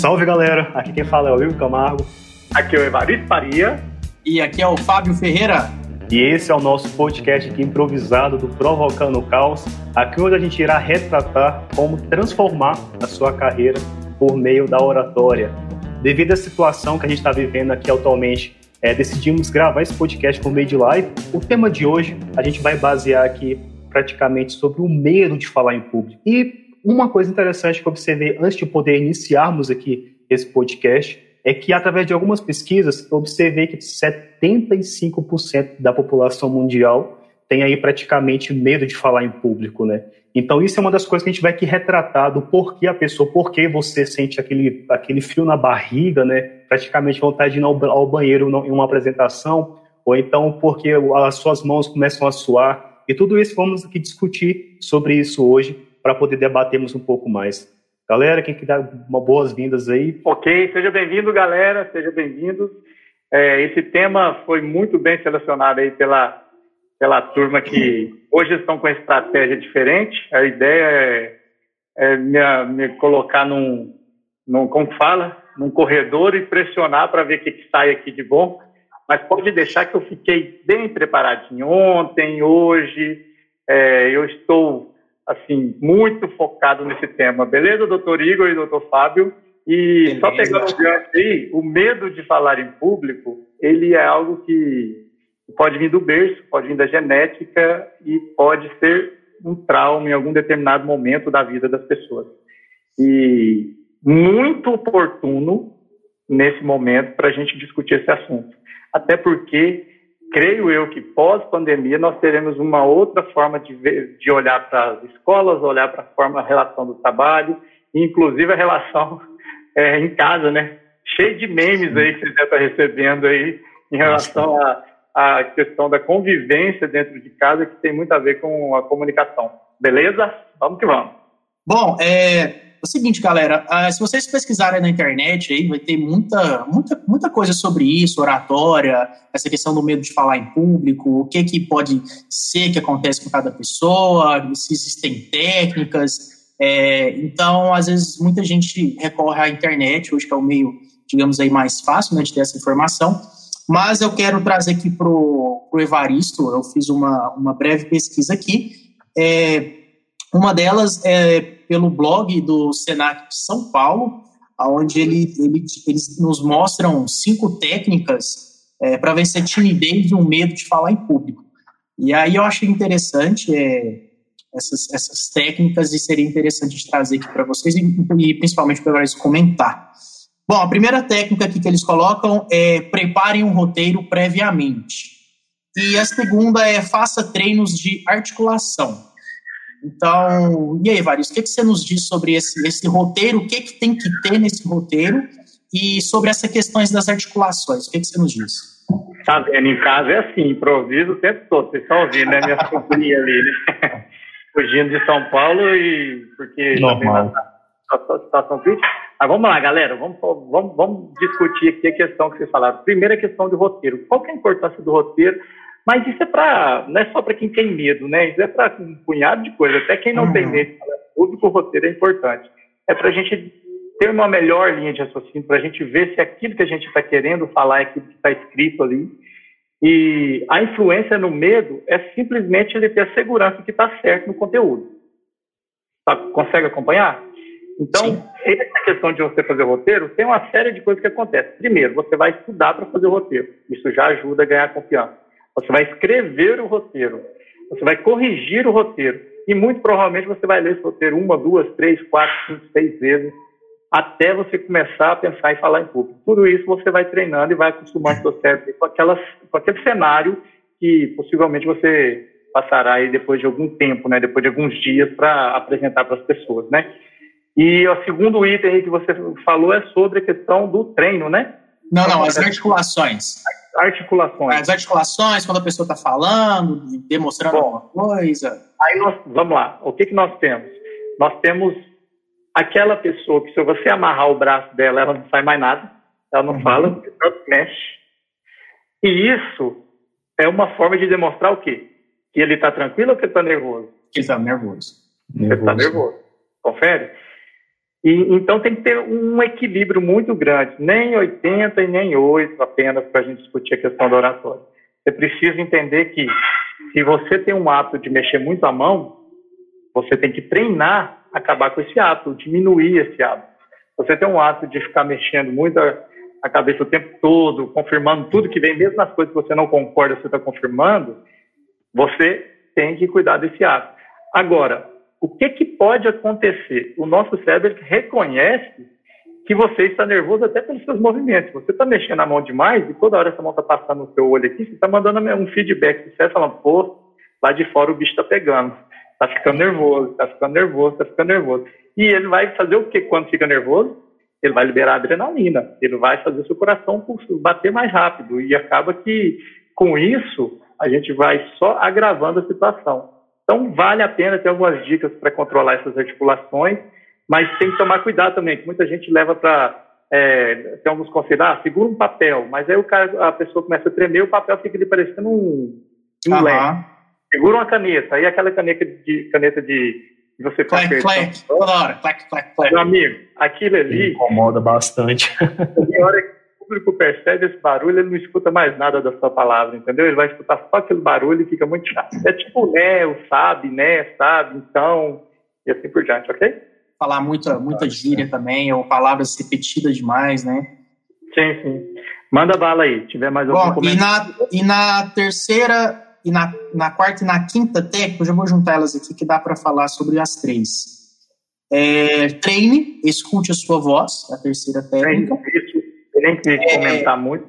Salve galera, aqui quem fala é o Igor Camargo. Aqui é o Evaristo Faria. E aqui é o Fábio Ferreira. E esse é o nosso podcast aqui improvisado do Provocando o Caos, aqui onde a gente irá retratar como transformar a sua carreira por meio da oratória. Devido à situação que a gente está vivendo aqui atualmente, é, decidimos gravar esse podcast por meio de live. O tema de hoje a gente vai basear aqui praticamente sobre o medo de falar em público. E uma coisa interessante que eu observei antes de poder iniciarmos aqui esse podcast é que, através de algumas pesquisas, eu observei que 75% da população mundial tem aí praticamente medo de falar em público, né? Então, isso é uma das coisas que a gente vai aqui retratar do porquê a pessoa, porquê você sente aquele, aquele frio na barriga, né? Praticamente vontade de ir ao, ao banheiro em uma apresentação, ou então porque as suas mãos começam a suar. E tudo isso vamos aqui discutir sobre isso hoje, para poder debatermos um pouco mais. Galera, quem quiser uma boas-vindas aí. Ok, seja bem-vindo, galera, seja bem-vindo. É, esse tema foi muito bem selecionado aí pela, pela turma que hoje estão com estratégia diferente. A ideia é, é me, me, colocar num, num, como fala, num corredor e pressionar para ver o que, que sai aqui de bom. Mas pode deixar que eu fiquei bem preparadinho ontem, hoje. É, eu estou assim, muito focado nesse tema. Beleza, doutor Igor e doutor Fábio? E Beleza. só pegando diante aí, o medo de falar em público, ele é algo que pode vir do berço, pode vir da genética e pode ser um trauma em algum determinado momento da vida das pessoas. E muito oportuno nesse momento para a gente discutir esse assunto. Até porque creio eu que pós-pandemia nós teremos uma outra forma de, ver, de olhar para as escolas, olhar para a forma, a relação do trabalho, inclusive a relação é, em casa, né? Cheio de memes aí que você já está recebendo aí em relação à questão da convivência dentro de casa, que tem muito a ver com a comunicação. Beleza? Vamos que vamos. Bom, é o seguinte, galera, uh, se vocês pesquisarem na internet aí, vai ter muita, muita, muita coisa sobre isso, oratória, essa questão do medo de falar em público, o que que pode ser que acontece com cada pessoa, se existem técnicas. É, então, às vezes, muita gente recorre à internet, hoje que é o meio, digamos aí, mais fácil né, de ter essa informação. Mas eu quero trazer aqui para o Evaristo, eu fiz uma, uma breve pesquisa aqui. É, uma delas é pelo blog do Senac de São Paulo, onde ele, ele, eles nos mostram cinco técnicas é, para vencer timidez e o medo de falar em público. E aí eu achei interessante é, essas, essas técnicas e seria interessante trazer aqui para vocês e, e principalmente para eles comentar. Bom, a primeira técnica aqui que eles colocam é preparem um roteiro previamente. E a segunda é faça treinos de articulação. Então, e aí, Varios, o que, que você nos diz sobre esse, esse roteiro? O que, que tem que ter nesse roteiro? E sobre essas questões das articulações, o que, que você nos diz? Tá vendo? Em casa é assim, improviso o tempo todo. Vocês estão ouvindo, né? Minha sobrinha ali, né? Fugindo de São Paulo e porque Normal. a situação crítica. Mas vamos lá, galera, vamos, vamos, vamos discutir aqui a questão que vocês falaram. Primeira questão de roteiro. Qual que é a importância do roteiro? Mas isso é para, não é só para quem tem medo, né? Isso é para um punhado de coisas. Até quem não uhum. tem medo, público, o roteiro é importante. É para a gente ter uma melhor linha de raciocínio, para a gente ver se aquilo que a gente está querendo falar é aquilo que está escrito ali. E a influência no medo é simplesmente ele ter a segurança que está certo no conteúdo. Tá, consegue acompanhar? Então, Sim. essa questão de você fazer o roteiro, tem uma série de coisas que acontecem. Primeiro, você vai estudar para fazer o roteiro. Isso já ajuda a ganhar confiança. Você vai escrever o roteiro. Você vai corrigir o roteiro. E muito provavelmente você vai ler esse roteiro uma, duas, três, quatro, cinco, seis vezes, até você começar a pensar em falar em público. Tudo isso você vai treinando e vai acostumando seu cérebro com, aquelas, com aquele cenário que possivelmente você passará aí depois de algum tempo, né? Depois de alguns dias para apresentar para as pessoas, né? E o segundo item que você falou é sobre a questão do treino, né? Não, não, as articulações articulações. As articulações, quando a pessoa está falando, demonstrando Bom, alguma coisa. Aí nós, vamos lá, o que, que nós temos? Nós temos aquela pessoa que se você amarrar o braço dela, ela não sai mais nada, ela não uhum. fala, não mexe. E isso é uma forma de demonstrar o quê? Que ele está tranquilo ou que ele está nervoso? Que ele está nervoso. Ele está nervoso. Confere? E, então tem que ter um equilíbrio muito grande, nem 80 e nem 8 apenas para a gente discutir a questão da oratória. Você precisa entender que se você tem um hábito de mexer muito a mão, você tem que treinar acabar com esse hábito, diminuir esse hábito. Você tem um hábito de ficar mexendo muito a, cabeça o tempo todo, confirmando tudo que vem, mesmo nas coisas que você não concorda, você está confirmando, você tem que cuidar desse hábito. Agora, o que, que pode acontecer? O nosso cérebro reconhece que você está nervoso até pelos seus movimentos. Você está mexendo a mão demais e toda hora essa mão está passando no seu olho aqui, você está mandando um feedback para você, falando, pô, lá de fora o bicho está pegando, está ficando nervoso, está ficando nervoso, está ficando nervoso. E ele vai fazer o que quando fica nervoso? Ele vai liberar adrenalina, ele vai fazer seu coração bater mais rápido e acaba que com isso a gente vai só agravando a situação. Então, vale a pena ter algumas dicas para controlar essas articulações, mas tem que tomar cuidado também, que muita gente leva para. É, tem alguns conselhos, ah, segura um papel, mas aí o cara, a pessoa começa a tremer, o papel fica ali parecendo um, um uhum. leque. Segura uma caneta, aí aquela caneta de, caneta de você faz clack, clack, toda hora, clack, clack, clack. Meu amigo, aquilo ali... Incomoda bastante. Tem hora que público percebe esse barulho, ele não escuta mais nada da sua palavra, entendeu? Ele vai escutar só aquele barulho e fica muito chato. É tipo né, o sabe, né, sabe, então, e assim por diante, ok? Falar muita, muita gíria também, ou palavras repetidas demais, né? Sim, sim. Manda bala aí, tiver mais algum Bom, e na, e na terceira, e na, na quarta e na quinta técnica, eu já vou juntar elas aqui, que dá para falar sobre as três. É, treine, escute a sua voz, a terceira técnica. Treine, nem que é, comentar muito.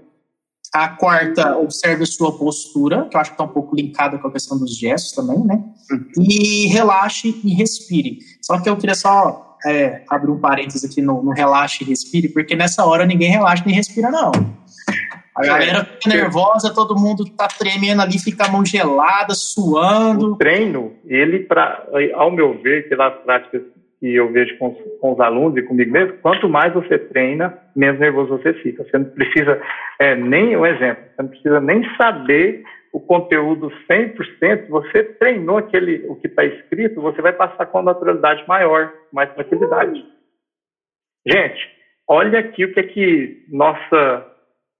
A quarta, observe a sua postura, que eu acho que está um pouco linkada com a questão dos gestos também, né? Uhum. E relaxe e respire. Só que eu queria só é, abrir um parênteses aqui no, no, relaxe e respire, porque nessa hora ninguém relaxa nem respira, não. A galera fica nervosa, todo mundo tá tremendo ali, fica a mão gelada, suando. O treino, ele, pra, ao meu ver, pelas práticas que eu vejo com, com, os alunos e comigo mesmo, quanto mais você treina, menos nervoso você fica. Você não precisa, é, nem um exemplo, você não precisa nem saber o conteúdo 100%, você treinou aquele, o que está escrito, você vai passar com naturalidade maior, mais tranquilidade. Gente, olha aqui o que é que nossa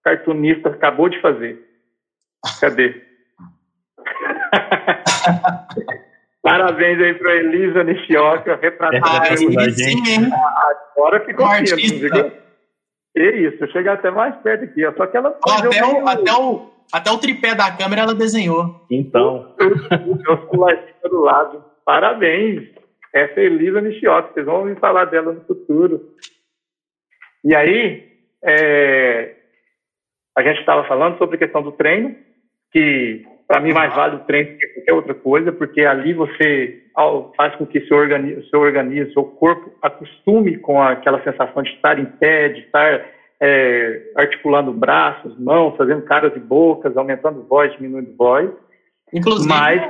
cartunista acabou de fazer. Cadê? Parabéns aí para Elisa. É, sim, Agora ficou firme, Que isso, chega até mais perto aqui. Só que ela. até, o, até, o, até o tripé da câmera ela desenhou. Então. O celular do lado. Parabéns. Essa é Elisa Nishioka. Vocês vão ouvir falar dela no futuro. E aí, é, a gente estava falando sobre a questão do treino, que para mim, mais vale o treino que qualquer outra coisa, porque ali você faz com que seu organismo, seu organismo, seu corpo acostume com aquela sensação de estar em pé, de estar é, articulando braços, mãos, fazendo caras e bocas, aumentando voz, diminuindo voz. Inclusive, mas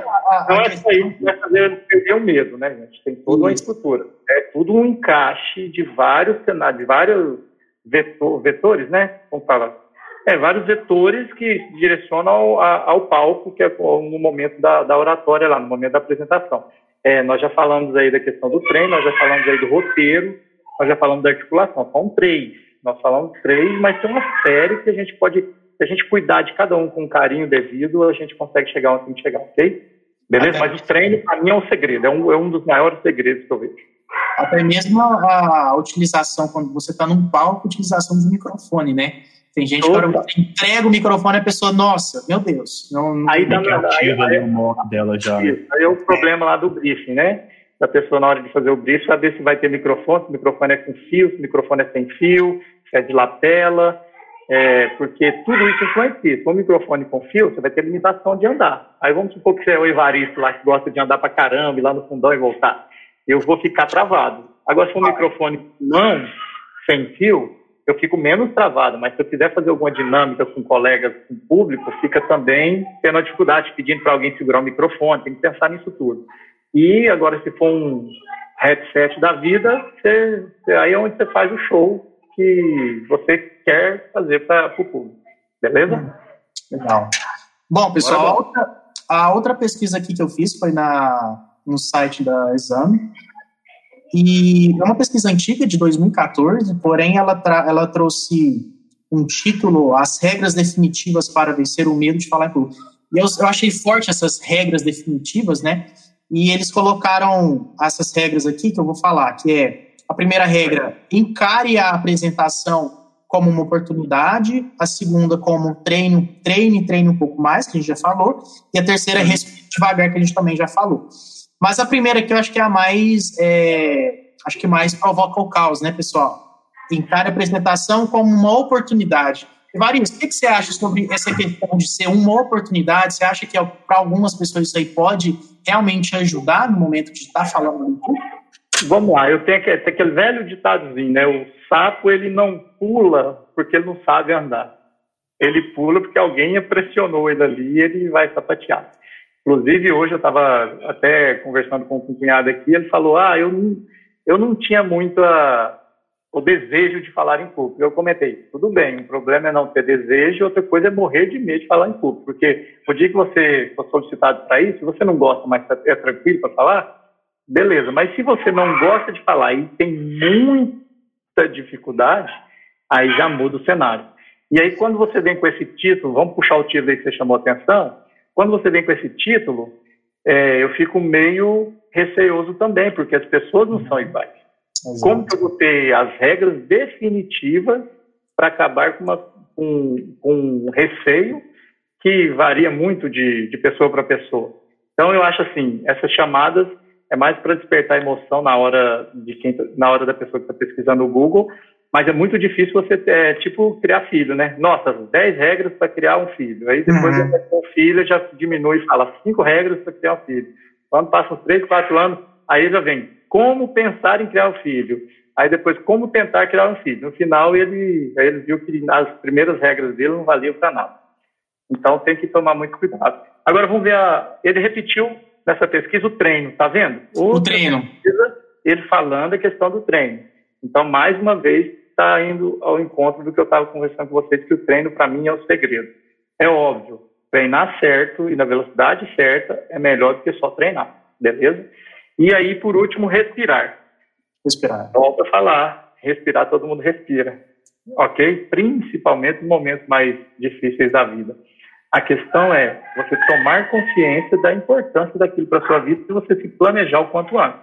não é só isso que vai fazer perder o medo, né, gente? Tem toda uma estrutura. É tudo um encaixe de vários cenários, de vários vetor, vetores, né? Como fala? É, vários vetores que direcionam ao, ao palco, que é no momento da, da, oratória lá, no momento da apresentação. É, nós já falamos aí da questão do treino, nós já falamos aí do roteiro, nós já falamos da articulação. São três. Nós falamos três, mas tem uma série que a gente pode, se a gente cuidar de cada um com carinho devido, a gente consegue chegar onde tem que chegar, ok? Beleza? Até mas o treino, para mim, é um segredo, é um, é um dos maiores segredos que eu vejo. Até mesmo a, a utilização, quando você está num palco, utilização do microfone, né? Tem gente que entrega o microfone e a pessoa, nossa, meu Deus. Não, não aí, tá, aí, aí, o modo dela já. Aí é o problema lá do briefing, né? Da pessoa, na hora de fazer o briefing, saber se vai ter microfone, se o microfone é com fio, se o microfone é sem fio, se é de lapela, é, porque tudo isso influencia. Se for um microfone com fio, você vai ter limitação de andar. Aí vamos supor que você é o Evaristo lá que gosta de andar pra caramba, ir lá no fundão e voltar. Eu vou ficar travado. Agora, se for um microfone não, sem fio, eu fico menos travado, mas se eu quiser fazer alguma dinâmica com colegas, com público, fica também tendo a dificuldade, pedindo para alguém segurar o microfone, tem que pensar nisso tudo. E agora, se for um headset da vida, você, aí é onde você faz o show que você quer fazer para o público. Beleza? Legal. Bom, pessoal, a outra, a outra pesquisa aqui que eu fiz foi na, no site da Exame, E é uma pesquisa antiga, de 2014, porém ela, ela trouxe um título, As Regras Definitivas para Vencer o Medo de Falar em Público. E eu, eu achei forte essas regras definitivas, né? E eles colocaram essas regras aqui que eu vou falar, que é a primeira regra, encare a apresentação como uma oportunidade, a segunda como treino, treine, treine um pouco mais, que a gente já falou, e a terceira respire devagar, que a gente também já falou. Mas a primeira que eu acho que é a mais, é, acho que mais provoca o caos, né, pessoal? Encare a apresentação como uma oportunidade. Varios, o que, você acha sobre essa questão de ser uma oportunidade? Você acha que para algumas pessoas isso aí pode realmente ajudar no momento de estar falando no público? Vamos lá, eu tenho aquele, aquele velho ditadozinho, né? O sapo ele não pula porque ele não sabe andar. Ele pula porque alguém pressionou ele ali e ele vai sapatear. Inclusive, hoje eu estava até conversando com um cunhado aqui, ele falou: Ah, eu não, eu não tinha muito a, o desejo de falar em público. Eu comentei: tudo bem, o problema é não ter desejo, outra coisa é morrer de medo de falar em público. Porque o dia que você for solicitado para isso, você não gosta, mas é tranquilo para falar, Beleza, mas se você não gosta de falar e tem muita dificuldade, aí já muda o cenário. E aí, quando você vem com esse título, vamos puxar o título aí que você chamou atenção, quando você vem com esse título, é, eu fico meio receoso também, porque as pessoas não são iguais. Exato. Como que eu vou ter as regras definitivas para acabar com, uma, com, com um receio que varia muito de, de pessoa para pessoa? Então, eu acho assim, essas chamadas é mais para despertar emoção na hora de quem, tá, na hora da pessoa que está pesquisando no Google, mas é muito difícil você é, tipo criar filho, né? Nossa, 10 regras para criar um filho. Aí depois uhum. o filho já diminui e fala 5 regras para criar um filho. Quando passam 3, 4 anos, aí já vem como pensar em criar um filho. Aí depois como tentar criar um filho. No final ele, ele viu que as primeiras regras dele não valiam para nada. Então tem que tomar muito cuidado. Agora vamos ver a, ele repetiu nessa pesquisa o treino, tá vendo? o treino. Pesquisa, ele falando a questão do treino. Então, mais uma vez, está indo ao encontro do que eu estava conversando com vocês, que o treino, para mim, é o segredo. É óbvio, treinar certo e na velocidade certa é melhor do que só treinar, beleza? E aí, por último, respirar. Respirar. Volto a falar, respirar, todo mundo respira, ok? Principalmente nos momentos mais difíceis da vida. A questão é você tomar consciência da importância daquilo para sua vida e você se planejar o quanto antes.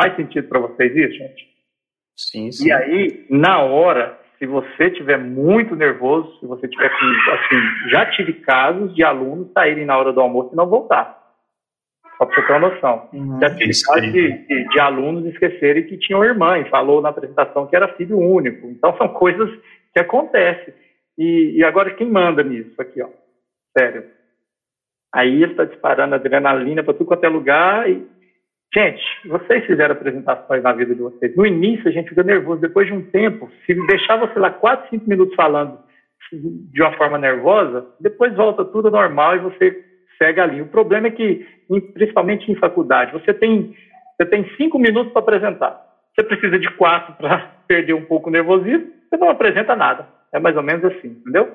Faz sentido para vocês isso, gente? Sim, sim. E aí, na hora, se você tiver muito nervoso, se você tiver assim, já tive casos de alunos saírem na hora do almoço e não voltar. Só para você ter uma noção. Uhum, já tive casos de, de, de, alunos esquecerem que tinham irmã e falou na apresentação que era filho único. Então são coisas que acontecem. E, e agora quem manda nisso aqui, ó? sério. Aí está disparando adrenalina para tudo quanto é lugar. E... Gente, vocês fizeram apresentações na vida de vocês. No início a gente fica nervoso, depois de um tempo, se deixar você lá 4, 5 minutos falando de uma forma nervosa, depois volta tudo normal e você segue ali. O problema é que, principalmente em faculdade, você tem, você tem cinco minutos para apresentar. Você precisa de quatro para perder um pouco o nervosismo, você não apresenta nada. É mais ou menos assim, entendeu?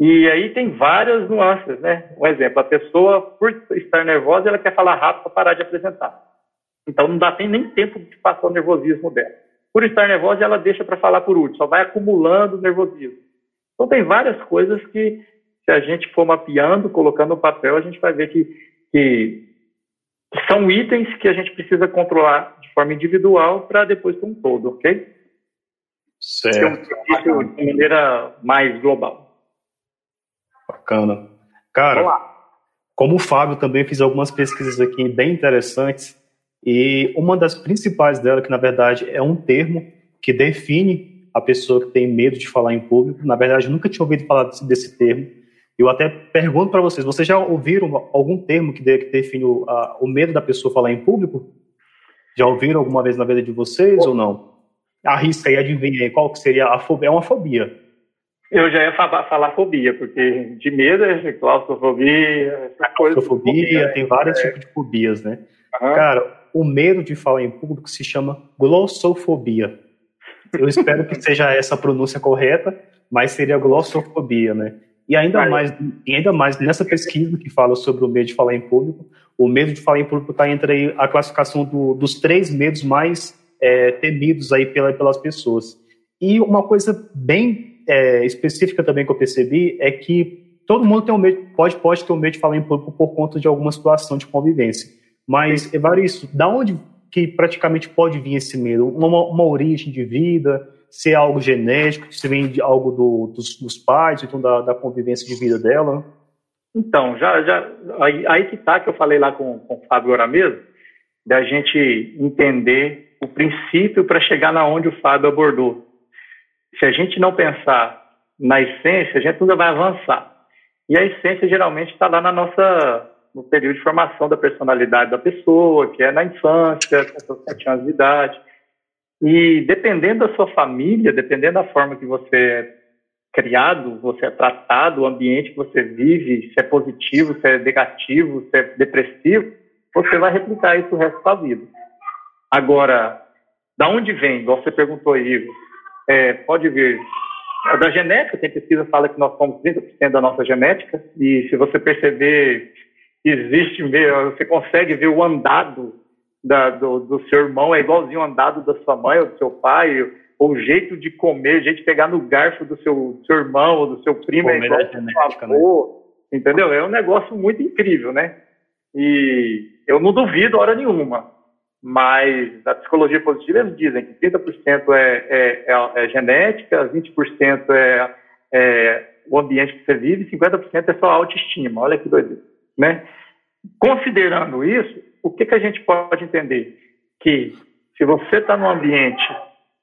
E aí tem várias nuances, né? Um exemplo, a pessoa, por estar nervosa, ela quer falar rápido para parar de apresentar. Então não dá nem tempo de passar o nervosismo dela. Por estar nervosa, ela deixa para falar por último, só vai acumulando nervosismo. Então tem várias coisas que, se a gente for mapeando, colocando no papel, a gente vai ver que, que são itens que a gente precisa controlar de forma individual para depois ter um todo, ok? Certo. De maneira mais global. Bacana. Cara, como o Fábio também fiz algumas pesquisas aqui bem interessantes e uma das principais dela, que na verdade é um termo que define a pessoa que tem medo de falar em público. Na verdade, nunca tinha ouvido falar desse, desse termo. Eu até pergunto para vocês: vocês já ouviram algum termo que, de, que define o, a, o, medo da pessoa falar em público? Já ouviram alguma vez na vida de vocês ou não? Arrisca aí, adivinha aí qual que seria a fobia? É uma fobia. Eu já ia falar, falar fobia, porque de medo é claustrofobia, Claustrofobia, tem vários é. tipos de fobias, né? Cara, o medo de falar em público se chama glossofobia. Eu espero que seja essa a pronúncia correta, mas seria glossofobia, né? E ainda mais, e ainda mais nessa pesquisa que fala sobre o medo de falar em público, o medo de falar em público está entre a classificação do, dos três medos mais é, temidos aí pela, pelas pessoas. E uma coisa bem é, específica também que eu percebi é que todo mundo tem um medo, pode, pode ter um medo de falar em público por conta de alguma situação de convivência. Mas, Evaristo, da onde que praticamente pode vir esse medo? Uma, uma origem de vida, se é algo genético, se vem de algo do, dos, dos, pais, então da, da, convivência de vida dela? Então, já, já aí, aí que tá que eu falei lá com, com o Fábio agora mesmo, da gente entender o princípio para chegar na onde o Fábio abordou. Se a gente não pensar na essência, a gente nunca vai avançar. E a essência geralmente está lá na nossa no período de formação da personalidade da pessoa, que é na infância, com seus sete anos de idade. E dependendo da sua família, dependendo da forma que você é criado, você é tratado, o ambiente que você vive, se é positivo, se é negativo, se é depressivo, você vai replicar isso o resto da vida. Agora, da onde vem? Você perguntou aí, é, pode vir da genética, tem pesquisa que fala que nós somos 30% da nossa genética, e se você perceber existe mesmo, você consegue ver o andado da, do, do, seu irmão, é igualzinho o andado da sua mãe ou do seu pai, ou o jeito de comer, o jeito de pegar no garfo do seu, do seu irmão ou do seu primo é igual do seu avô, né? entendeu? É um negócio muito incrível, né? E eu não duvido hora nenhuma, mas a psicologia positiva eles dizem que 30% é, é, é, é genética, 20% é, é o ambiente que você vive, 50% é só autoestima. Olha que doideira. Né? Considerando isso, o que, que a gente pode entender? Que se você está num ambiente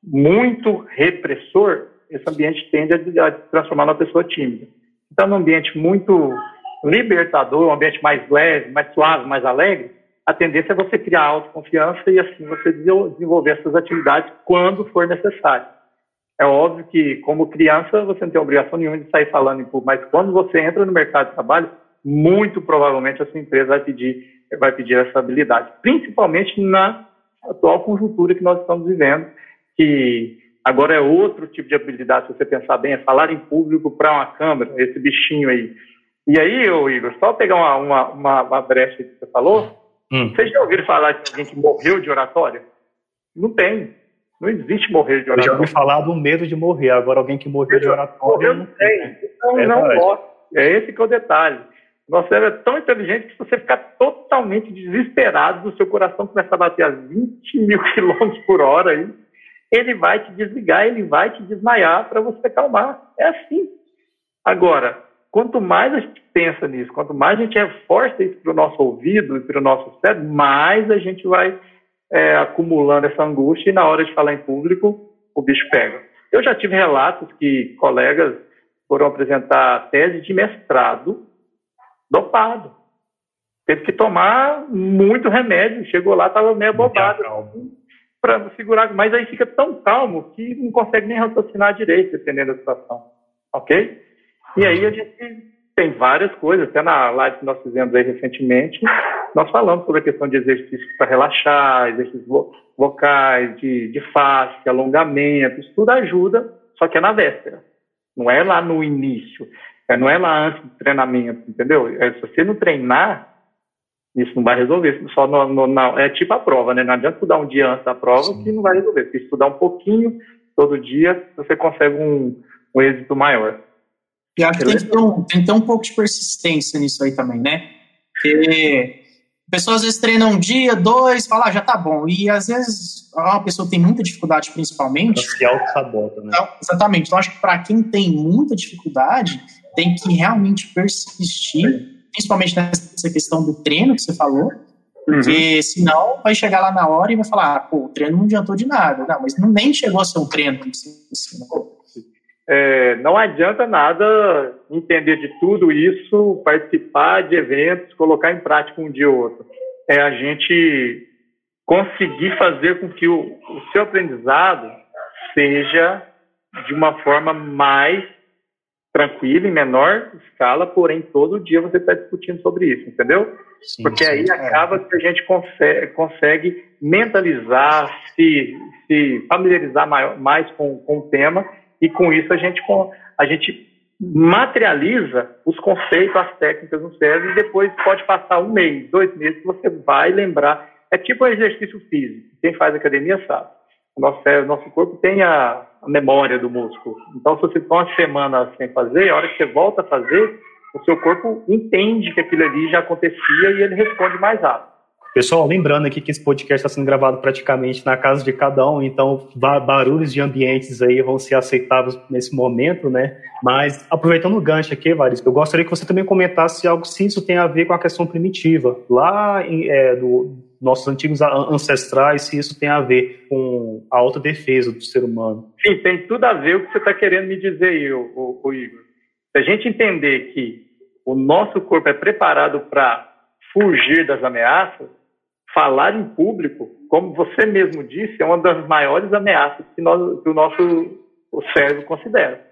muito repressor, esse ambiente tende a, transformar numa pessoa tímida. Está num ambiente muito libertador, um ambiente mais leve, mais suave, mais alegre, a tendência é você criar autoconfiança e assim você desenvolver essas atividades quando for necessário. É óbvio que, como criança, você não tem obrigação nenhuma de sair falando em público, mas quando você entra no mercado de trabalho, muito provavelmente a sua empresa vai pedir, vai pedir essa habilidade, principalmente na atual conjuntura que nós estamos vivendo, que agora é outro tipo de habilidade, se você pensar bem, é falar em público para uma câmera, esse bichinho aí. E aí, ô Igor, só pegar uma, uma, uma, uma brecha que você falou, hum. vocês já ouviram falar de alguém que morreu de oratória? Não tem. Não existe morrer de oratória. Eu já ouvi falar do medo de morrer, agora alguém que morreu de oratória. Morreu não tem. Então, é não morre. É esse que é o detalhe. Nosso cérebro é tão inteligente que se você ficar totalmente desesperado, o seu coração começa a bater a 20 mil quilômetros por hora, aí, ele vai te desligar, ele vai te desmaiar para você acalmar. É assim. Agora, quanto mais a gente pensa nisso, quanto mais a gente reforça isso para o nosso ouvido e para o nosso cérebro, mais a gente vai é, acumulando essa angústia e na hora de falar em público, o bicho pega. Eu já tive relatos que colegas foram apresentar tese de mestrado dopado. Teve que tomar muito remédio. Chegou lá, estava meio bobado para segurar. Mas aí fica tão calmo que não consegue nem raciocinar direito, dependendo da situação. Ok? E aí a gente tem várias coisas. Até na live que nós fizemos aí recentemente, nós falamos sobre a questão de exercícios para relaxar, exercícios vocais, de, de face, alongamento. Isso tudo ajuda, só que é na véspera. Não é lá no início. É, não é lá antes do treinamento, entendeu? É, se você não treinar, isso não vai resolver. Só no, no, na, é tipo a prova, né? Não adianta estudar um dia antes da prova Sim. que não vai resolver. Se estudar um pouquinho todo dia, você consegue um, um êxito maior. E acho que tem que, ter um, tem que ter um pouco de persistência nisso aí também, né? Porque pessoas às vezes treinam um dia, dois, fala, ah, já tá bom. E às vezes uma pessoa tem muita dificuldade, principalmente. Se auto-sabota, né? Então, exatamente. Então, acho que para quem tem muita dificuldade, tem que realmente persistir, principalmente nessa questão do treino que você falou, porque uhum. senão vai chegar lá na hora e vai falar, ah, pô, o treino não adiantou de nada. Não, mas não, nem chegou a ser um treino. Assim, é, não adianta nada entender de tudo isso, participar de eventos, colocar em prática um dia ou outro. É a gente conseguir fazer com que o, o seu aprendizado seja de uma forma mais tranquilo, em menor escala, porém todo dia você está discutindo sobre isso, entendeu? Sim, Porque sim, aí é. acaba que a gente consegue, consegue mentalizar, se, se familiarizar maior, mais com, com o tema e com isso a gente, a gente materializa os conceitos, as técnicas no cérebro e depois pode passar um mês, dois meses você vai lembrar. É tipo um exercício físico. Quem faz academia sabe. O nosso, cérebro, nosso corpo tem a, a memória do músculo. Então, se você ficou uma semana sem fazer, a hora que você volta a fazer, o seu corpo entende que aquilo ali já acontecia e ele responde mais rápido. Pessoal, lembrando aqui que esse podcast está sendo gravado praticamente na casa de cada um, então barulhos de ambientes aí vão ser aceitáveis nesse momento, né? Mas aproveitando o gancho aqui, Varis, eu gostaria que você também comentasse algo se isso tem a ver com a questão primitiva. Lá em, é, do nossos antigos ancestrais, se isso tem a ver com a autodefesa do ser humano. Sim, tem tudo a ver o que você está querendo me dizer aí, o, o, Igor. Se a gente entender que o nosso corpo é preparado para fugir das ameaças, falar em público, como você mesmo disse, é uma das maiores ameaças que, nós, que o nosso o cérebro considera.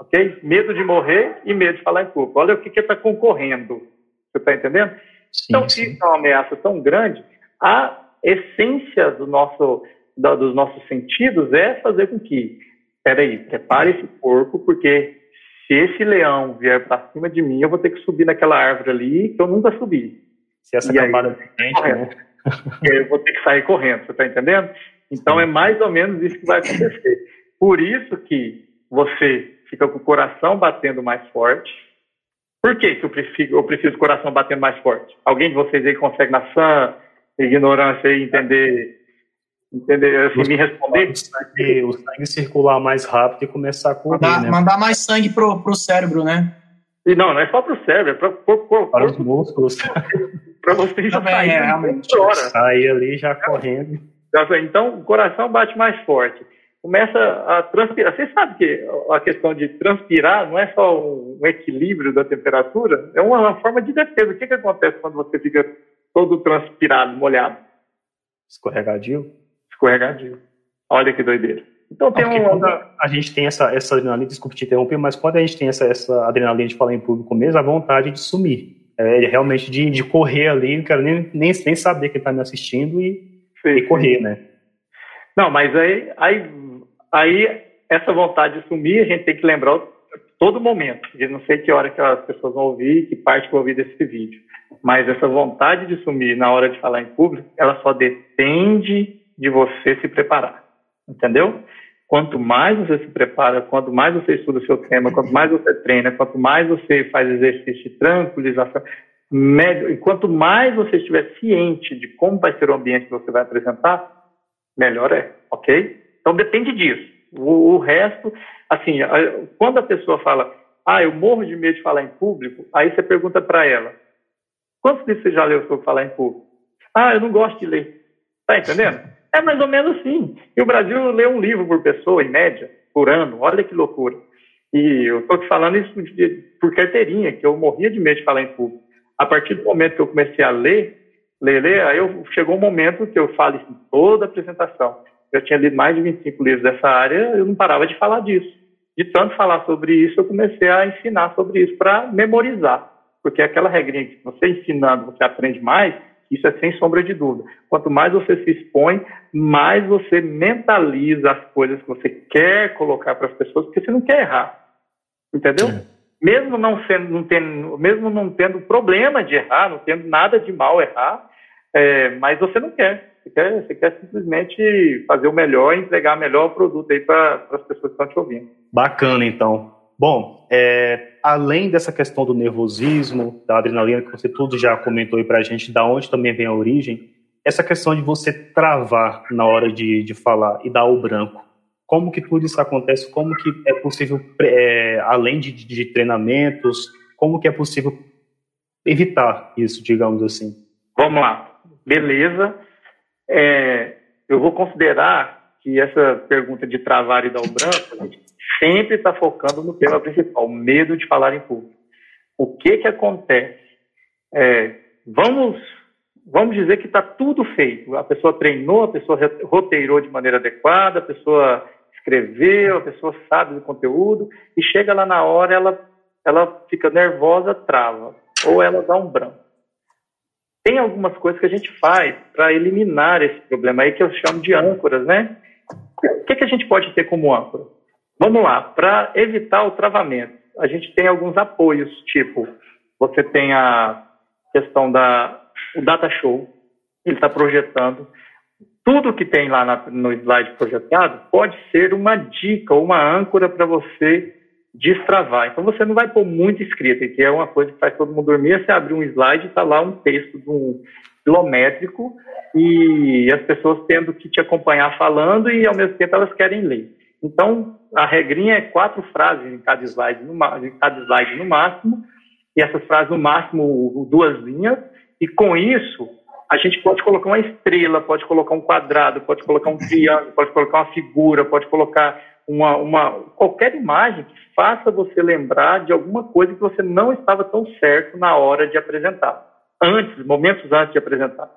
Ok? Medo de morrer e medo de falar em público. Olha o que está concorrendo. Você está entendendo? Sim, então, se isso é uma ameaça tão grande, a essência do nosso, da, dos nossos sentidos é fazer com que, peraí, prepare esse corpo, porque se esse leão vier para cima de mim, eu vou ter que subir naquela árvore ali que eu nunca subi. Se essa e camada de frente, né? eu vou ter que sair correndo, você está entendendo? Então é mais ou menos isso que vai acontecer. Por isso que você fica com o coração batendo mais forte. Por que, que eu, prefiro, eu preciso o coração batendo mais forte? Alguém de vocês aí consegue, na sã ignorância, aí, entender, entender assim, me responder? O sangue, o sangue circular mais rápido e começar a correr, mandar, né? mandar mais sangue pro, pro cérebro, né? E não, não é só pro cérebro, é para, para os músculos. para você já sair é, realmente. Sair ali já correndo. Então, o coração bate mais forte. Começa a transpirar. Você sabe que a questão de transpirar não é só um equilíbrio da temperatura, é uma, forma de defesa. O que, que acontece quando você fica todo transpirado, molhado? Escorregadio? Escorregadio. Olha que doideira. Então tem um... A gente tem essa, essa adrenalina, desculpe te interromper, mas quando a gente tem essa, essa adrenalina de falar em público mesmo, a vontade de sumir. É, realmente de, de correr ali, não quero nem, nem, nem saber que está me assistindo e, sim, e correr, sim. né? Não, mas aí, aí, aí essa vontade de sumir a gente tem que lembrar todo momento. Eu não sei que hora que as pessoas vão ouvir, que parte vão ouvir desse vídeo. Mas essa vontade de sumir na hora de falar em público, ela só depende de você se preparar. Entendeu? Quanto mais você se prepara, quanto mais você estuda o seu tema, quanto mais você treina, quanto mais você faz exercício de tranquilização, médio, e quanto mais você estiver ciente de como vai ser o ambiente que você vai apresentar, melhor é, ok? Então depende disso. O, o resto, assim, quando a pessoa fala, ah, eu morro de medo de falar em público, aí você pergunta para ela, quantos livros você já leu sobre falar em público? Ah, eu não gosto de ler. Tá entendendo? É mais ou menos assim. E o Brasil lê um livro por pessoa, em média, por ano. Olha que loucura. E eu estou te falando isso por carteirinha, que eu morria de medo de falar em público. A partir do momento que eu comecei a ler, ler, ler, aí eu, chegou um momento que eu falo isso em toda a apresentação. Eu tinha lido mais de 25 livros dessa área, eu não parava de falar disso. De tanto falar sobre isso, eu comecei a ensinar sobre isso para memorizar. Porque aquela regrinha que você ensinando, você aprende mais, isso é sem sombra de dúvida. Quanto mais você se expõe, mais você mentaliza as coisas que você quer colocar para as pessoas, porque você não quer errar. Entendeu? É. Mesmo não, sendo, não tendo, mesmo não tendo problema de errar, não tendo nada de mal errar, é, mas você não quer. Você quer, você quer simplesmente fazer o melhor e entregar o melhor produto aí para as pessoas que estão te ouvindo. Bacana, então. Bom, é, além dessa questão do nervosismo, da adrenalina, que você tudo já comentou aí para a gente, da onde também vem a origem, essa questão de você travar na hora de, de falar e dar o branco, como que tudo isso acontece, como que é possível, é, além de, de treinamentos, como que é possível evitar isso, digamos assim? Vamos lá, beleza. É, eu vou considerar que essa pergunta de travar e dar o branco, sempre está focando no tema principal, o medo de falar em público. O que que acontece? É, vamos, vamos dizer que está tudo feito. A pessoa treinou, a pessoa roteirou de maneira adequada, a pessoa escreveu, a pessoa sabe do conteúdo e chega lá na hora, ela, ela fica nervosa, trava, ou ela dá um branco. Tem algumas coisas que a gente faz para eliminar esse problema aí que eu chamo de âncoras, né? O que, que a gente pode ter como âncora? Vamos lá, para evitar o travamento, a gente tem alguns apoios, tipo, você tem a questão da o data show, ele está projetando. tudo que tem lá na, no slide projetado pode ser uma dica uma âncora para você destravar. Então você não vai pôr muito escrito, que é uma coisa que faz todo mundo dormir, você abrir um slide e está lá um texto de um quilométrico e as pessoas tendo que te acompanhar falando e ao mesmo tempo elas querem ler. Então a regrinha é quatro frases em cada slide no, em cada slide no máximo e essas frases no máximo duas linhas e com isso a gente pode colocar uma estrela, pode colocar um quadrado, pode colocar um triângulo, pode colocar uma figura, pode colocar uma, uma, qualquer imagem que faça você lembrar de alguma coisa que você não estava tão certo na hora de apresentar, antes, momentos antes de apresentar.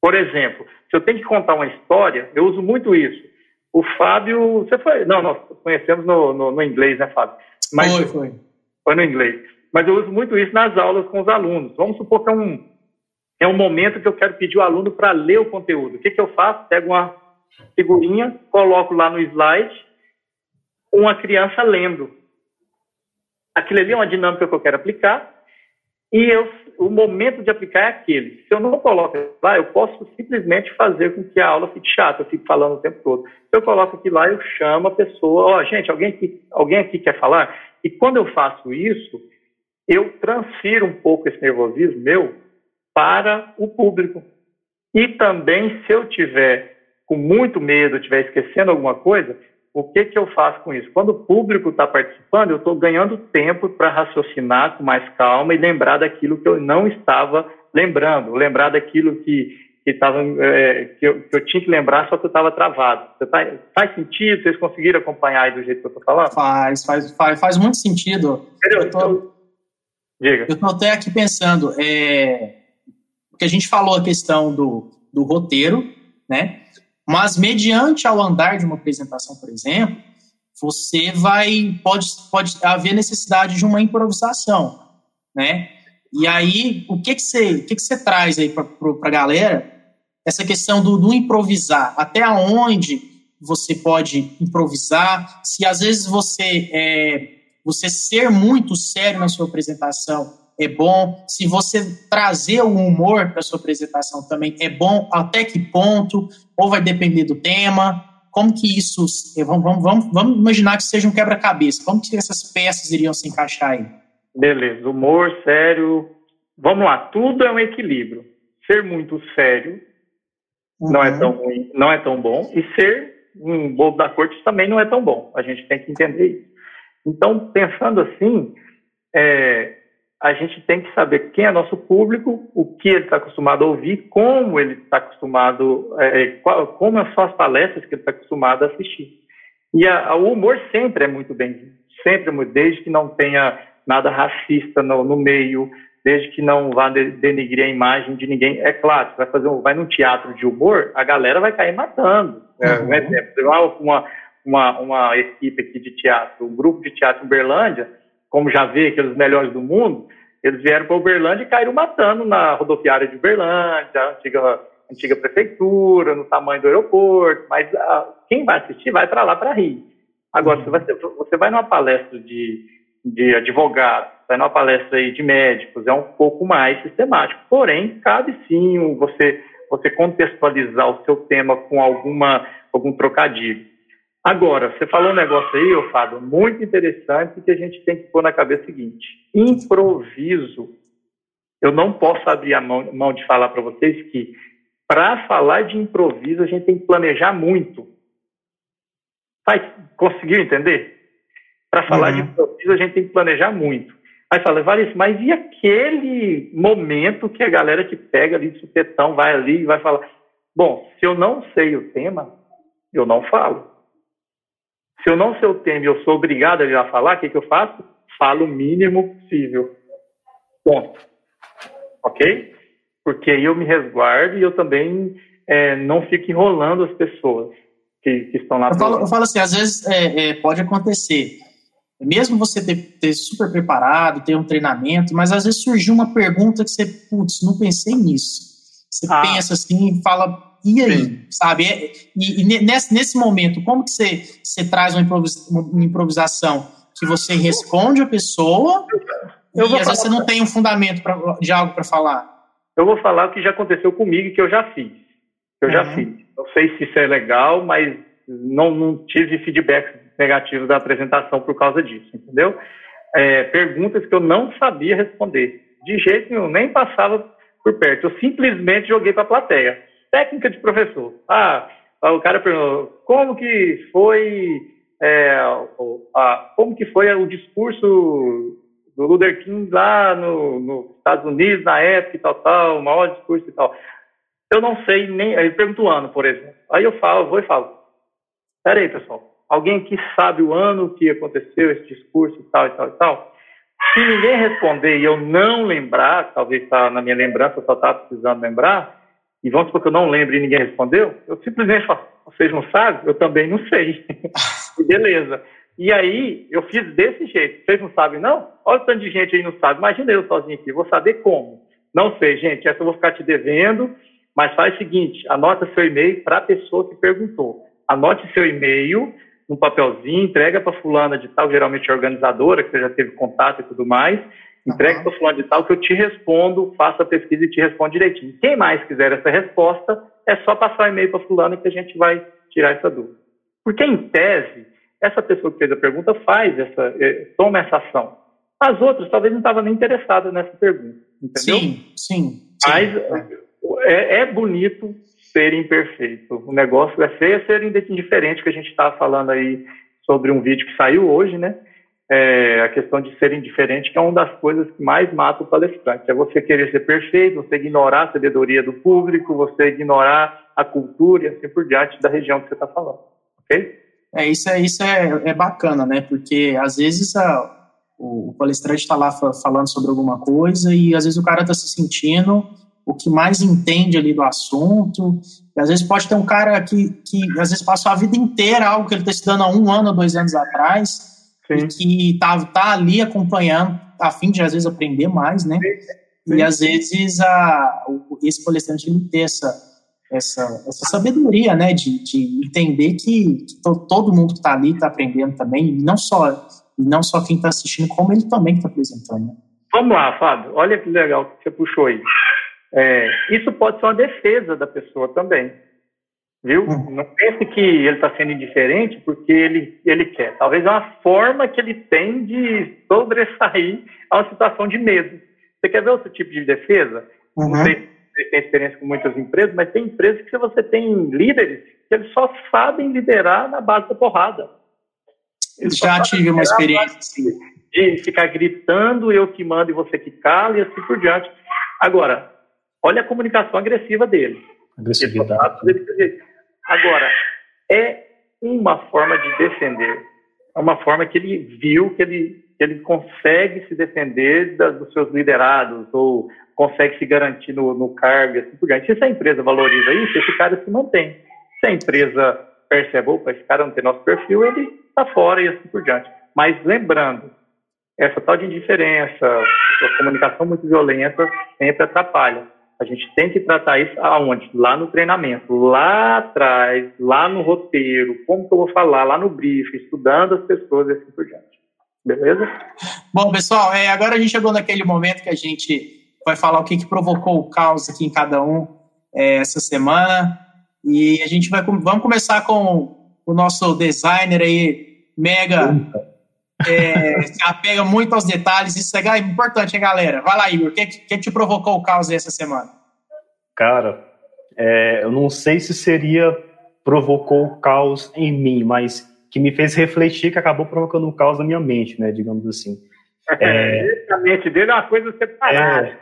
Por exemplo, se eu tenho que contar uma história, eu uso muito isso. O Fábio, você foi, não, nós conhecemos no, no, no inglês, né, Fábio? Mas, foi, foi. Foi no inglês. Mas eu uso muito isso nas aulas com os alunos. Vamos supor que é um, é um momento que eu quero pedir o aluno para ler o conteúdo. O que, que eu faço? Pego uma figurinha, coloco lá no slide, uma criança lendo. Aquilo ali é uma dinâmica que eu quero aplicar e eu, o momento de aplicar é aquele. Se eu não coloco lá, eu posso simplesmente fazer com que a aula fique chata, eu fique falando o tempo todo. Se eu coloco aqui lá, eu chamo a pessoa, ó, oh, gente, alguém aqui, alguém aqui quer falar? E quando eu faço isso, eu transfiro um pouco esse nervosismo meu para o público. E também, se eu tiver com muito medo, estiver esquecendo alguma coisa, o que, que eu faço com isso? Quando o público está participando, eu estou ganhando tempo para raciocinar com mais calma e lembrar daquilo que eu não estava lembrando, lembrar daquilo que, que, tava, é, que, eu, que eu tinha que lembrar, só que eu estava travado. Tá, faz sentido? Vocês conseguiram acompanhar aí do jeito que eu estou falando? Faz, faz, faz, faz muito sentido. Eu tô, Diga. Eu estou até aqui pensando, é, porque a gente falou a questão do, do roteiro, né? Mas mediante ao andar de uma apresentação, por exemplo, você vai pode pode haver necessidade de uma improvisação, né? E aí o que que você o que que você traz aí para a galera? Essa questão do, do improvisar. Até onde você pode improvisar? Se às vezes você é, você ser muito sério na sua apresentação é bom. Se você trazer o humor para sua apresentação também é bom. Até que ponto? Ou vai depender do tema? Como que isso? Eh, vamos, vamos, vamos, vamos imaginar que seja um quebra-cabeça. Como que essas peças iriam se encaixar aí? Beleza. Humor, sério. Vamos lá. Tudo é um equilíbrio. Ser muito sério uhum. não é uhum. tão ruim, não é tão bom. E ser um bobo da corte também não é tão bom. A gente tem que entender isso. Então, pensando assim, é, a gente tem que saber quem é nosso público, o que ele está acostumado a ouvir, como ele está acostumado, é, é, qual, como são as palestras que ele está acostumado a assistir. E a, a, o humor sempre é muito bem-vindo, sempre, desde que não tenha nada racista no, no meio, desde que não vá denegrir a imagem de ninguém. É claro, você vai fazer um, vai num teatro de humor, a galera vai cair matando. É, uhum. Um exemplo, uma, uma, uma equipe aqui de teatro, um grupo de teatro em Berlândia, como já vê aqueles melhores do mundo, eles vieram para Uberlândia e caíram matando na rodoviária de Uberlândia, a antiga, antiga prefeitura, no tamanho do aeroporto. Mas ah, quem vai assistir vai para lá para rir. Agora, uhum. você, vai, você vai numa palestra de, de advogados, vai numa palestra aí de médicos, é um pouco mais sistemático. Porém, cabe sim você, você contextualizar o seu tema com alguma, algum trocadilho. Agora, você falou um negócio aí, Fábio, muito interessante que a gente tem que pôr na cabeça o seguinte: improviso. Eu não posso abrir a mão, mão de falar para vocês que para falar de improviso a gente tem que planejar muito. Faz, conseguiu entender? Para falar uhum. de improviso a gente tem que planejar muito. Aí fala, Varice, mas e aquele momento que a galera que pega ali de supetão vai ali e vai falar? Bom, se eu não sei o tema, eu não falo. Se eu não sei o tema e eu sou obrigado a ir lá falar, o que, que eu faço? Falo o mínimo possível. Ponto. Ok? Porque aí eu me resguardo e eu também é, não fico enrolando as pessoas que, que estão lá. Eu falo, eu falo, assim, às vezes é, é, pode acontecer. Mesmo você ter, ter, super preparado, ter um treinamento, mas às vezes surgiu uma pergunta que você, putz, não pensei nisso. Você ah. pensa assim e fala, e aí, Sim. sabe? É, e, e, nesse, nesse momento, como que você, você traz uma, improvisação que você responde a pessoa eu e às vezes você não tem um fundamento pra, de algo para falar? Eu vou falar o que já aconteceu comigo e que eu já fiz. Eu uhum. já fiz. Não sei se isso é legal, mas não, não tive feedback negativo da apresentação por causa disso, entendeu? É, perguntas que eu não sabia responder. De jeito nenhum, nem passava por perto. Eu simplesmente joguei para a plateia. Técnica de professor. Ah, o cara perguntou, como que foi é, a, como que foi o discurso do Luther King lá nos no Estados Unidos, na época e tal, tal, o maior discurso e tal. Eu não sei nem. Ele pergunta o ano, por exemplo. Aí eu falo, vou e falo. Peraí, pessoal. Alguém aqui sabe o ano que aconteceu esse discurso e tal e tal e tal? Se ninguém responder e eu não lembrar, talvez está na minha lembrança, só estava precisando lembrar, e vamos supor que eu não lembro e ninguém respondeu, eu simplesmente falo, vocês não sabem? Eu também não sei. e beleza. E aí, eu fiz desse jeito. Vocês não sabem, não? Olha o tanto de gente aí não sabe. Imagina eu sozinho aqui. Vou saber como. Não sei, gente. Essa eu vou ficar te devendo. Mas faz o seguinte: anota seu e-mail para a pessoa que perguntou. Anote seu e-mail num papelzinho, entrega para fulana de tal, geralmente organizadora, que você já teve contato e tudo mais. Entrega uhum. para fulana de tal que eu te respondo, faça a pesquisa e te respondo direitinho. Quem mais quiser essa resposta, é só passar o e-mail para fulana que a gente vai tirar essa dúvida. Porque, em tese, essa pessoa que fez a pergunta faz essa, eh, toma essa ação. As outras talvez não estavam nem interessadas nessa pergunta, entendeu? Sim, sim. Mas é, é, bonito ser imperfeito. O negócio é é ser indiferente, que a gente estava falando aí sobre um vídeo que saiu hoje, né? É, a questão de ser indiferente, que é uma das coisas que mais mata o palestrante. É você querer ser perfeito, você ignorar a sabedoria do público, você ignorar a cultura e assim por diante da região que você está falando. Ok? É, isso é, isso é, é bacana, né? Porque às vezes a, o palestrante está lá falando sobre alguma coisa e às vezes o cara está se sentindo o que mais entende ali do assunto. E às vezes pode ter um cara que, que às vezes passou a vida inteira algo que ele está estudando há um ano dois anos atrás Sim. e que tá, tá ali acompanhando, a fim de às vezes aprender mais, né? Sim. E às vezes a, esse palestrante ele ter essa essa, essa sabedoria, né, de, de entender que, que todo mundo que está ali está aprendendo também, e não só, não só quem está assistindo, como ele também está apresentando. Né? Vamos lá, Fábio, olha que legal que você puxou aí. É, isso pode ser uma defesa da pessoa também, viu? Uhum. Não pense que ele está sendo indiferente porque ele, ele quer. Talvez é uma forma que ele tem de sobressair a uma situação de medo. Você quer ver outro tipo de defesa? Uhum. Não sei você tem experiência com muitas empresas, mas tem empresas que você tem líderes que eles só sabem liderar na base da porrada. Eles Já tive uma experiência assim. De ficar gritando, eu que mando e você que cala, e assim por diante. Agora, olha a comunicação agressiva dele. Agressividade. Agora, é uma forma de defender. É uma forma que ele viu que ele, que ele consegue se defender dos seus liderados, ou consegue se garantir no, no cargo e assim por diante. Se a empresa valoriza isso, esse cara se mantém. Se a empresa percebe, opa, esse cara não tem nosso perfil, ele está fora e assim por diante. Mas lembrando, essa tal de indiferença, a comunicação muito violenta sempre atrapalha. A gente tem que tratar isso aonde? Lá no treinamento, lá atrás, lá no roteiro, como que eu vou falar, lá no brief, estudando as pessoas e assim por diante. Beleza? Bom, pessoal, é, agora a gente chegou naquele momento que a gente vai falar o que, que provocou o caos aqui em cada um é, essa semana. E a gente vai vamos começar com o nosso designer aí, mega. É, se apega muito aos detalhes, isso é importante, hein, galera? Vai lá, Igor, o que, que te provocou o caos essa semana? Cara, é, eu não sei se seria provocou o caos em mim, mas que me fez refletir que acabou provocando o caos na minha mente, né, digamos assim. É, a mente dele é uma coisa separada. É,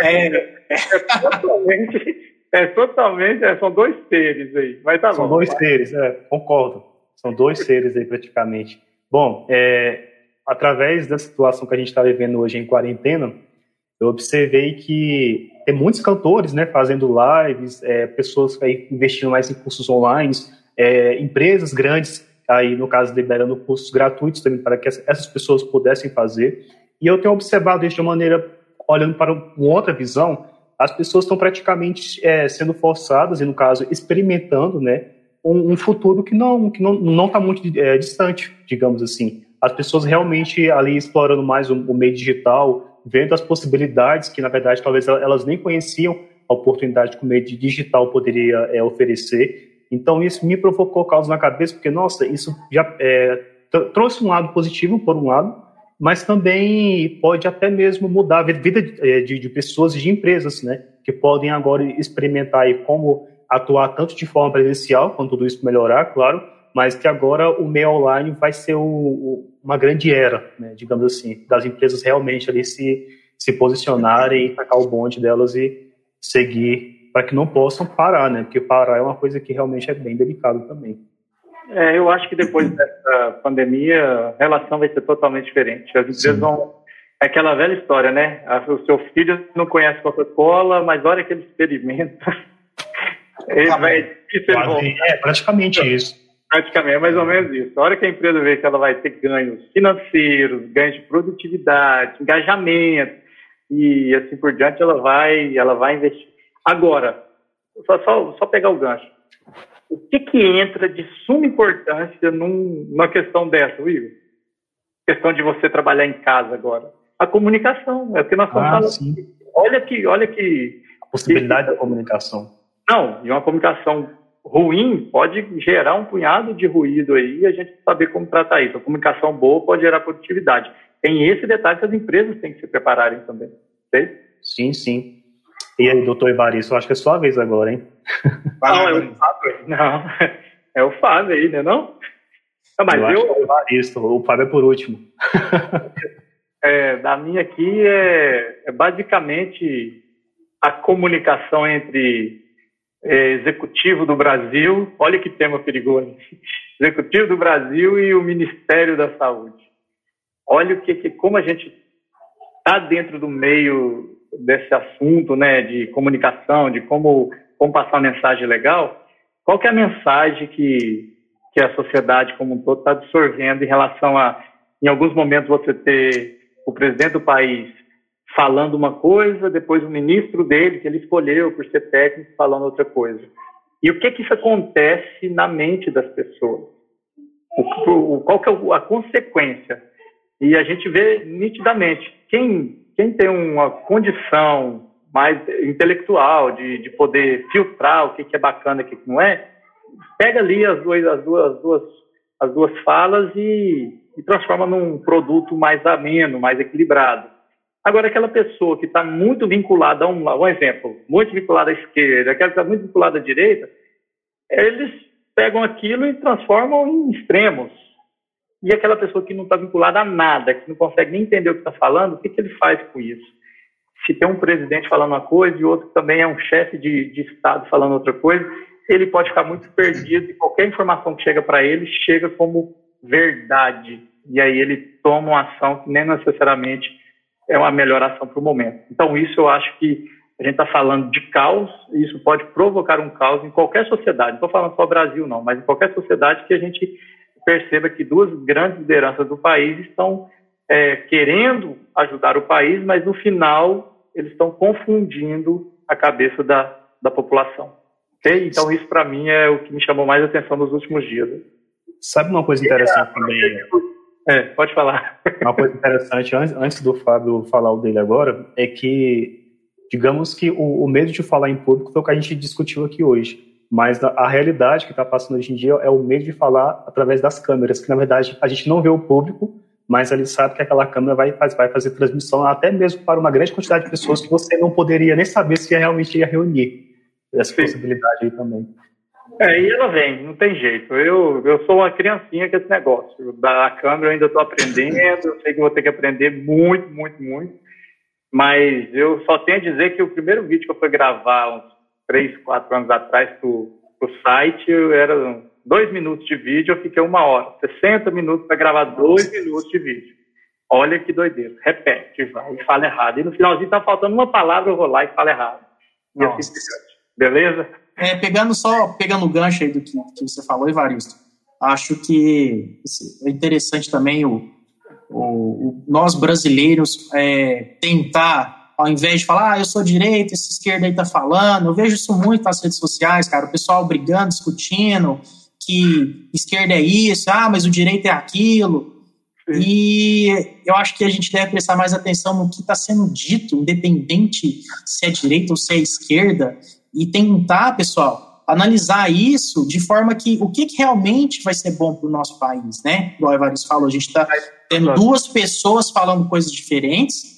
é, é, totalmente, é totalmente, é, são dois seres aí, mas tá São bom, dois seres, é, concordo. São dois seres aí praticamente. Bom, é, através da situação que a gente está vivendo hoje em quarentena, eu observei que tem muitos cantores, né, fazendo lives, é, pessoas aí investindo mais em cursos online, é, empresas grandes aí no caso liberando cursos gratuitos também para que essas pessoas pudessem fazer. E eu tenho observado isso de uma maneira olhando para uma outra visão, as pessoas estão praticamente é, sendo forçadas, e no caso, experimentando, né, um, um futuro que não que não não está muito é, distante, digamos assim. As pessoas realmente ali explorando mais o, o, meio digital, vendo as possibilidades que na verdade talvez elas nem conheciam oportunidade que o meio digital poderia é, oferecer. Então, isso me provocou causa na cabeça, porque, nossa, isso já é, trouxe um lado positivo, por um lado, mas também pode até mesmo mudar a vida de, de, de pessoas e de empresas, né? Que podem agora experimentar aí como atuar tanto de forma presencial, quando tudo isso melhorar, claro, mas que agora o meio online vai ser o, o, uma grande era, né, digamos assim, das empresas realmente ali se, se posicionarem e tacar o bonde delas e seguir para que não possam parar, né? Porque parar é uma coisa que realmente é bem delicado também. É, eu acho que depois dessa pandemia, a relação vai ser totalmente diferente. As empresas Sim. vão. É aquela velha história, né? O seu filho não conhece Coca-Cola, mas a hora que ele experimenta, ele ah, vai. É praticamente isso. Praticamente, é mais ou menos isso. A hora que a empresa vê que ela vai ter ganhos financeiros, ganhos de produtividade, engajamento e assim por diante, ela vai, ela vai investir. Agora, só, só, só pegar o gancho. O que, que entra de suma importância num, numa questão dessa, Igor? Questão de você trabalhar em casa agora. A comunicação, é o que nós estamos ah, falando. Olha que, olha que. A possibilidade que, da comunicação. Não, e uma comunicação ruim pode gerar um punhado de ruído aí e a gente saber como tratar isso. A comunicação boa pode gerar produtividade. Tem esse detalhe que as empresas têm que se prepararem também. Okay? Sim, sim. E aí, doutor Evaristo, acho que é sua vez agora, hein? Não, é o Fábio. Não, é o Fábio aí, né não? não mas eu, eu... É o Evaristo, o Fábio é por último. é, da minha aqui é, é basicamente a comunicação entre é, executivo do Brasil, olha que tema perigoso, executivo do Brasil e o Ministério da Saúde. Olha o que, como a gente está dentro do meio desse assunto, né, de comunicação, de como, como passar uma mensagem legal. Qual é a mensagem que, que a sociedade como um todo está absorvendo em relação a, em alguns momentos, você ter o presidente do país falando uma coisa, depois o ministro dele, que ele escolheu por ser técnico, falando outra coisa. E o que que isso acontece na mente das pessoas? O, o, qual que é a consequência? E a gente vê nitidamente, quem, quem tem uma condição mais intelectual de, de poder filtrar o que, que é bacana e o que, que não é, pega ali as duas, as duas, as duas, as duas falas e, e transforma num produto mais ameno, mais equilibrado. Agora, aquela pessoa que está muito vinculada a um, um exemplo, muito vinculada à esquerda, aquela que está muito vinculada à direita, eles pegam aquilo e transformam em extremos. E aquela pessoa que não está vinculada a nada, que não consegue nem entender o que está falando, o que, que ele faz com isso? Se tem um presidente falando uma coisa e outro também é um chefe de, de Estado falando outra coisa, ele pode ficar muito perdido e qualquer informação que chega para ele chega como verdade. E aí ele toma uma ação que nem necessariamente é uma melhoração para o momento. Então, isso eu acho que a gente está falando de caos, e isso pode provocar um caos em qualquer sociedade. Não estou falando só Brasil, não, mas em qualquer sociedade que a gente perceba que duas grandes lideranças do país estão é, querendo ajudar o país, mas no final eles estão confundindo a cabeça da, da população. Okay? Então, isso para mim é o que me chamou mais atenção nos últimos dias. Sabe uma coisa interessante também? É, pode falar. Uma coisa interessante, antes, antes do Fábio falar o dele agora, é que, digamos que o, o, medo de falar em público foi o que a gente discutiu aqui hoje. Mas a, a realidade que está passando hoje em dia é o medo de falar através das câmeras, que na verdade a gente não vê o público, mas ele sabe que aquela câmera vai, vai fazer transmissão até mesmo para uma grande quantidade de pessoas que você não poderia nem saber se realmente ia reunir. Essa Sim. possibilidade aí também. É, e ela vem, não tem jeito. Eu, eu sou uma criancinha com esse negócio. Da câmera eu ainda estou aprendendo, eu sei que vou ter que aprender muito, muito, muito. Mas eu só tenho a dizer que o primeiro vídeo que eu fui gravar uns 3, 4 anos atrás para o site era dois minutos de vídeo, eu fiquei uma hora. 60 minutos para gravar dois minutos de vídeo. Olha que doideira. Repete, vai, e fala errado. E no finalzinho tá faltando uma palavra, eu vou lá e falo errado. E assim, beleza? É, pegando só, pegando o gancho aí do que, que você falou, Evaristo, acho que é interessante também o, o, o nós brasileiros é, tentar, ao invés de falar, ah, eu sou direita, essa esquerda aí tá falando, eu vejo isso muito nas redes sociais, cara, o pessoal brigando, discutindo, que esquerda é isso, ah, mas o direito é aquilo. E eu acho que a gente deve prestar mais atenção no que está sendo dito, independente se é direita ou se é esquerda, e tentar, pessoal, analisar isso de forma que o que, que realmente vai ser bom para o nosso país, né? Igual o Evaristo falou, a gente está tendo duas pessoas falando coisas diferentes,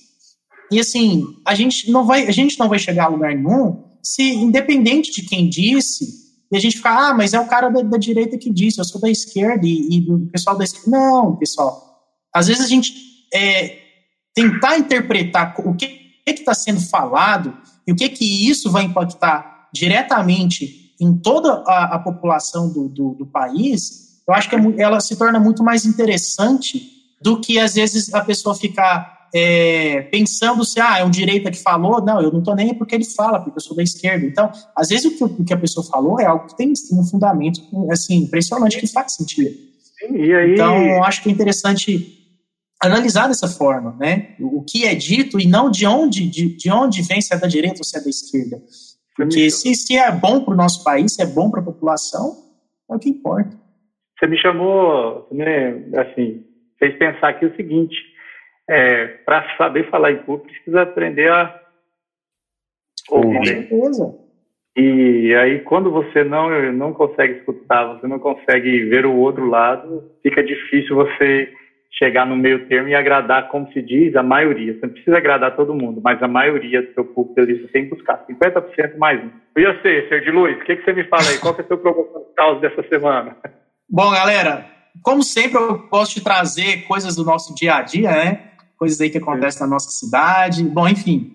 e assim, a gente não vai, a gente não vai chegar a lugar nenhum se, independente de quem disse, e a gente ficar, ah, mas é o cara da, da direita que disse, eu sou da esquerda e, e do pessoal da esquerda. Não, pessoal. Às vezes a gente é, tentar interpretar o que está sendo falado e o que, que isso vai impactar diretamente em toda a, a população do, do, do, país, eu acho que é, ela se torna muito mais interessante do que às vezes a pessoa ficar é, pensando se ah, é um direita que falou, não, eu não estou nem porque ele fala, porque eu sou da esquerda. Então, às vezes o que, o que a pessoa falou é algo que tem um fundamento assim, impressionante que faz sentido. Sim, aí... Então, acho que é interessante analisar dessa forma, né? O, que é dito e não de onde, de, de onde vem, se é da direita ou se é da esquerda. Porque se, se é bom para o nosso país, se é bom para a população, é o que importa. Você me chamou, né, assim, fez pensar aqui o seguinte, é, para saber falar em público, precisa aprender a ouvir. Com certeza. E aí, quando você não, não consegue escutar, você não consegue ver o outro lado, fica difícil você chegar no meio termo e agradar, como se diz, a maioria. Você não precisa agradar todo mundo, mas a maioria do seu público ali você tem que buscar. 50% mais um. E você, Ser de Luiz, o que, que você me fala aí? Qual que é o seu promoção de causa dessa semana? Bom, galera, como sempre, eu posso te trazer coisas do nosso dia a dia, né? coisas aí que acontecem na nossa cidade. Bom, enfim.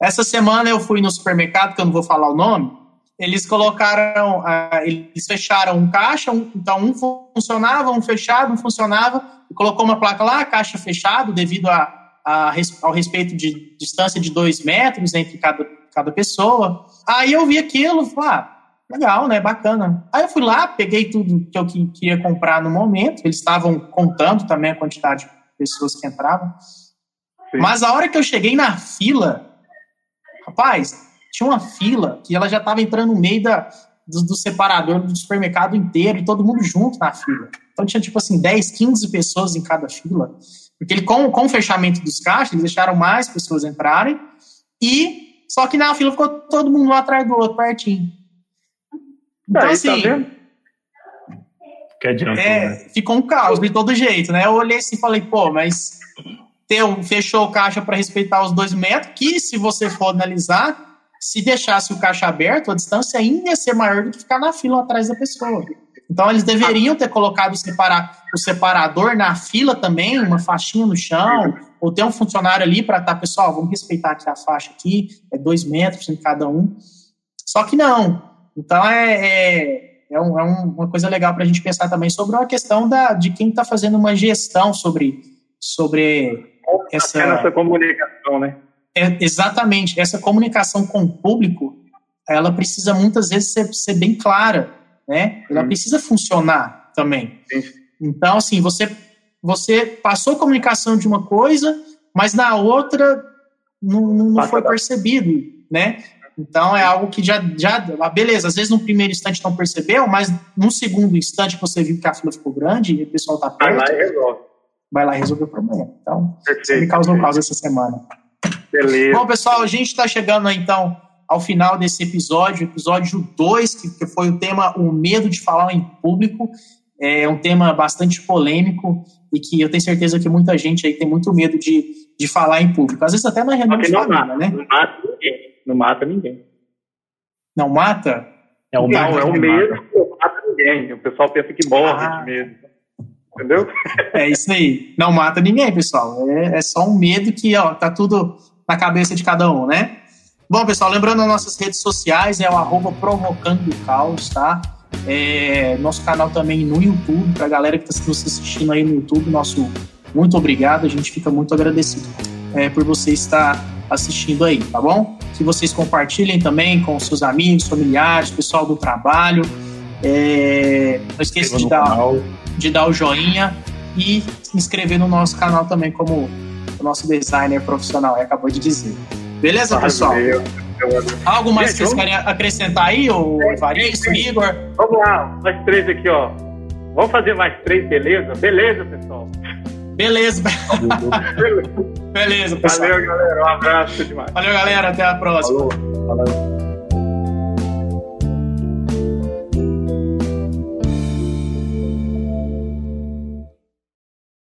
Essa semana eu fui no supermercado, que eu não vou falar o nome, eles colocaram, uh, eles fecharam um caixa, então um funcionava, um fechado, um funcionava, e colocou uma placa lá, caixa fechado, devido a, a, ao respeito de distância de dois metros entre cada, cada pessoa. Aí eu vi aquilo, falei, ah, legal, né, bacana. Aí eu fui lá, peguei tudo que eu queria comprar no momento, eles estavam contando também a quantidade pessoas que entravam. Sim. Mas a hora que eu cheguei na fila, rapaz, tinha uma fila que ela já estava entrando no meio da, do, do, separador do supermercado inteiro e todo mundo junto na fila. Então tinha tipo assim 10, 15 pessoas em cada fila. Porque ele, com, com o fechamento dos caixas, eles deixaram mais pessoas entrarem e só que na fila ficou todo mundo um atrás do outro, pertinho. Então, Aí, tá assim, tá que adianta, é, né? Ficou um caos de todo jeito, né? Eu olhei assim e falei, pô, mas teu, fechou o caixa para respeitar os dois metros, que se você for analisar, se deixasse o caixa aberto, a distância ainda ia ser maior do que ficar na fila atrás da pessoa. Então eles deveriam ter colocado o, separar, o separador na fila também, uma faixinha no chão, ou ter um funcionário ali para estar, tá, pessoal, vamos respeitar aqui a faixa aqui, é dois metros em cada um. Só que não. Então é, é é, um, é uma coisa legal para a gente pensar também sobre a questão da, de quem está fazendo uma gestão sobre, sobre essa, essa comunicação, né? É, exatamente. Essa comunicação com o público, ela precisa muitas vezes ser, ser bem clara, né? Ela Sim. precisa funcionar também. Sim. Então, assim, você, você passou comunicação de uma coisa, mas na outra não, não foi percebido, né? Então é algo que já, já. Ah, beleza, às vezes no primeiro instante não percebeu, mas no segundo instante você viu que a fila ficou grande e o pessoal está perto. Vai lá e resolve. Vai lá e resolve o problema. Então, Perfeito, me causou causa essa semana. Beleza. Bom, pessoal, a gente está chegando então ao final desse episódio, episódio 2, que, que foi o tema O Medo de Falar em Público. É um tema bastante polêmico e que eu tenho certeza que muita gente aí tem muito medo de, de falar em público. Às vezes até na reunião de família, né? Não mata ninguém. Não mata ninguém. Não mata? É o não, é o medo que não mata ninguém. O pessoal pensa que morre ah. de medo. Entendeu? É isso aí. Não mata ninguém, pessoal. É, é só um medo que ó, tá tudo na cabeça de cada um, né? Bom, pessoal, lembrando as nossas redes sociais, é o arroba provocando o caos, tá? É, nosso canal também no YouTube, pra galera que está nos assistindo aí no YouTube, nosso muito obrigado, a gente fica muito agradecido é, por você estar assistindo aí, tá bom? Que vocês compartilhem também com seus amigos, familiares, pessoal do trabalho. É, não esqueça de dar, de dar o joinha e se inscrever no nosso canal também, como o nosso designer profissional acabou de dizer. Beleza, pessoal? Algo mais que vocês querem acrescentar aí, o Evaristo, Igor? Vamos lá, nós três aqui, ó. Vamos fazer mais três, beleza? Beleza, pessoal. Beleza. Beleza, pessoal. Valeu, galera. Um abraço demais. Valeu, galera. Até a próxima. Falou. Falou.